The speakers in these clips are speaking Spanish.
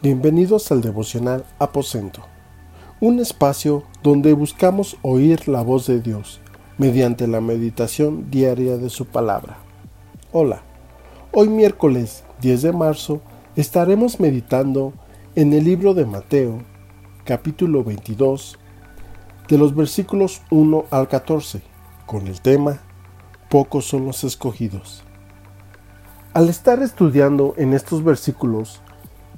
Bienvenidos al devocional Aposento, un espacio donde buscamos oír la voz de Dios mediante la meditación diaria de su palabra. Hola, hoy miércoles 10 de marzo estaremos meditando en el libro de Mateo, capítulo 22, de los versículos 1 al 14, con el tema Pocos son los escogidos. Al estar estudiando en estos versículos,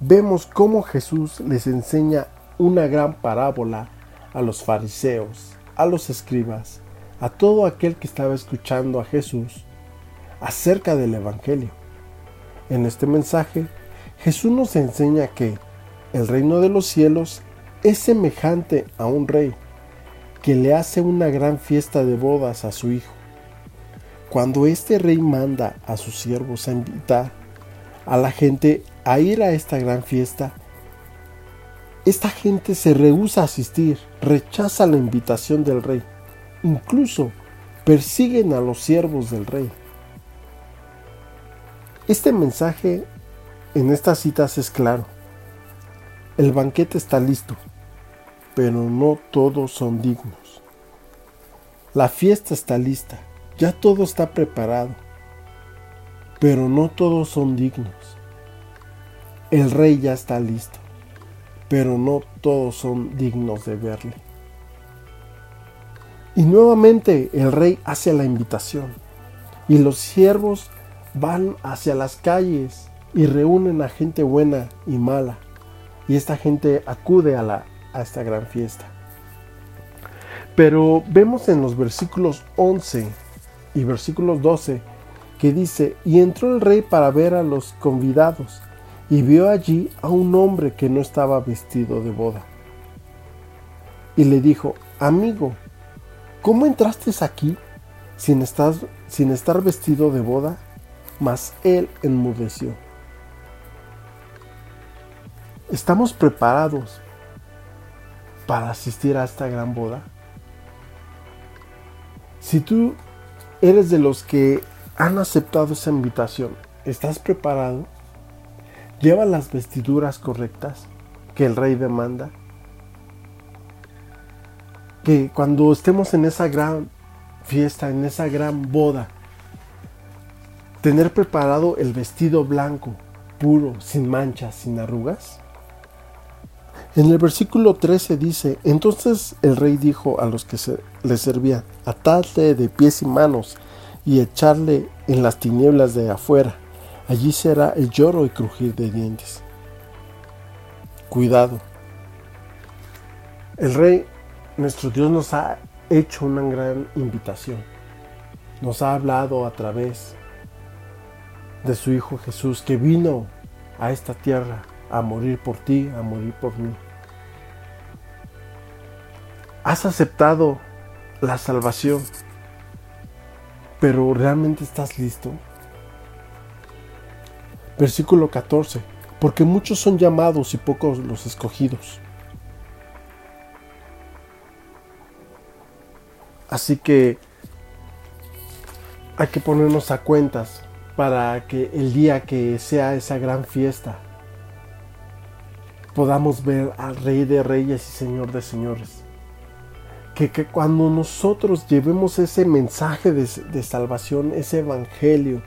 vemos cómo Jesús les enseña una gran parábola a los fariseos, a los escribas, a todo aquel que estaba escuchando a Jesús acerca del Evangelio. En este mensaje, Jesús nos enseña que el reino de los cielos es semejante a un rey que le hace una gran fiesta de bodas a su hijo. Cuando este rey manda a sus siervos a invitar a la gente a ir a esta gran fiesta, esta gente se rehúsa a asistir, rechaza la invitación del rey, incluso persiguen a los siervos del rey. Este mensaje en estas citas es claro. El banquete está listo, pero no todos son dignos. La fiesta está lista, ya todo está preparado, pero no todos son dignos. El rey ya está listo, pero no todos son dignos de verle. Y nuevamente el rey hace la invitación y los siervos van hacia las calles y reúnen a gente buena y mala. Y esta gente acude a, la, a esta gran fiesta. Pero vemos en los versículos 11 y versículos 12 que dice, y entró el rey para ver a los convidados, y vio allí a un hombre que no estaba vestido de boda. Y le dijo, amigo, ¿cómo entraste aquí sin estar, sin estar vestido de boda? Mas él enmudeció. ¿Estamos preparados para asistir a esta gran boda? Si tú eres de los que han aceptado esa invitación, ¿estás preparado? ¿Lleva las vestiduras correctas que el rey demanda? Que cuando estemos en esa gran fiesta, en esa gran boda, tener preparado el vestido blanco, puro, sin manchas, sin arrugas? En el versículo 13 dice, entonces el rey dijo a los que se, le servían, atadle de pies y manos y echarle en las tinieblas de afuera. Allí será el lloro y crujir de dientes. Cuidado. El rey, nuestro Dios, nos ha hecho una gran invitación. Nos ha hablado a través de su Hijo Jesús que vino a esta tierra a morir por ti, a morir por mí. Has aceptado la salvación, pero ¿realmente estás listo? Versículo 14, porque muchos son llamados y pocos los escogidos. Así que hay que ponernos a cuentas para que el día que sea esa gran fiesta podamos ver al Rey de Reyes y Señor de Señores. Que, que cuando nosotros llevemos ese mensaje de, de salvación, ese evangelio,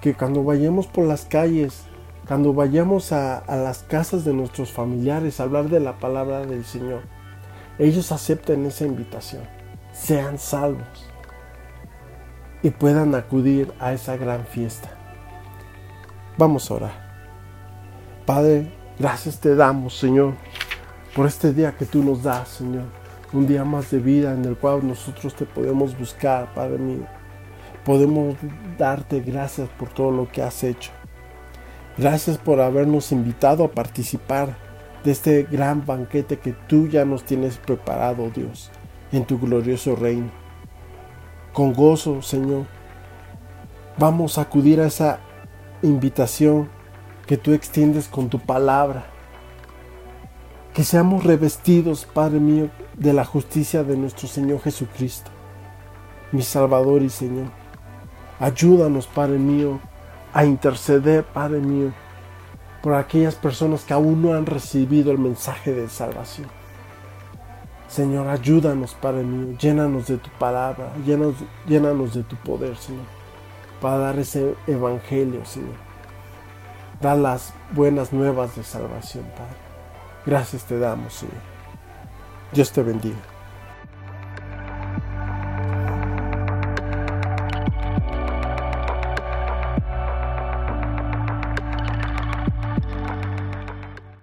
que cuando vayamos por las calles, cuando vayamos a, las casas de nuestros familiares a hablar de la palabra del Señor, ellos acepten esa invitación, sean salvos y puedan acudir a esa gran fiesta. Vamos a orar. Padre, gracias te damos, Señor, por este día que tú nos das, Señor. Un día más de vida en el cual nosotros te podemos buscar, Padre mío. Podemos darte gracias por todo lo que has hecho. Gracias por habernos invitado a participar de este gran banquete que tú ya nos tienes preparado, Dios, en tu glorioso reino. Con gozo, Señor, vamos a acudir a esa invitación que tú extiendes con tu palabra. Que seamos revestidos, Padre mío, de la justicia de nuestro Señor Jesucristo, mi Salvador y Señor. Ayúdanos, Padre mío, a interceder, Padre mío, por aquellas personas que aún no han recibido el mensaje de salvación. Señor, ayúdanos, Padre mío, llénanos de tu palabra, llénanos, llénanos de tu poder, Señor, para dar ese evangelio, Señor. Dar las buenas nuevas de salvación, Padre. Gracias te damos, Señor. Dios te bendiga.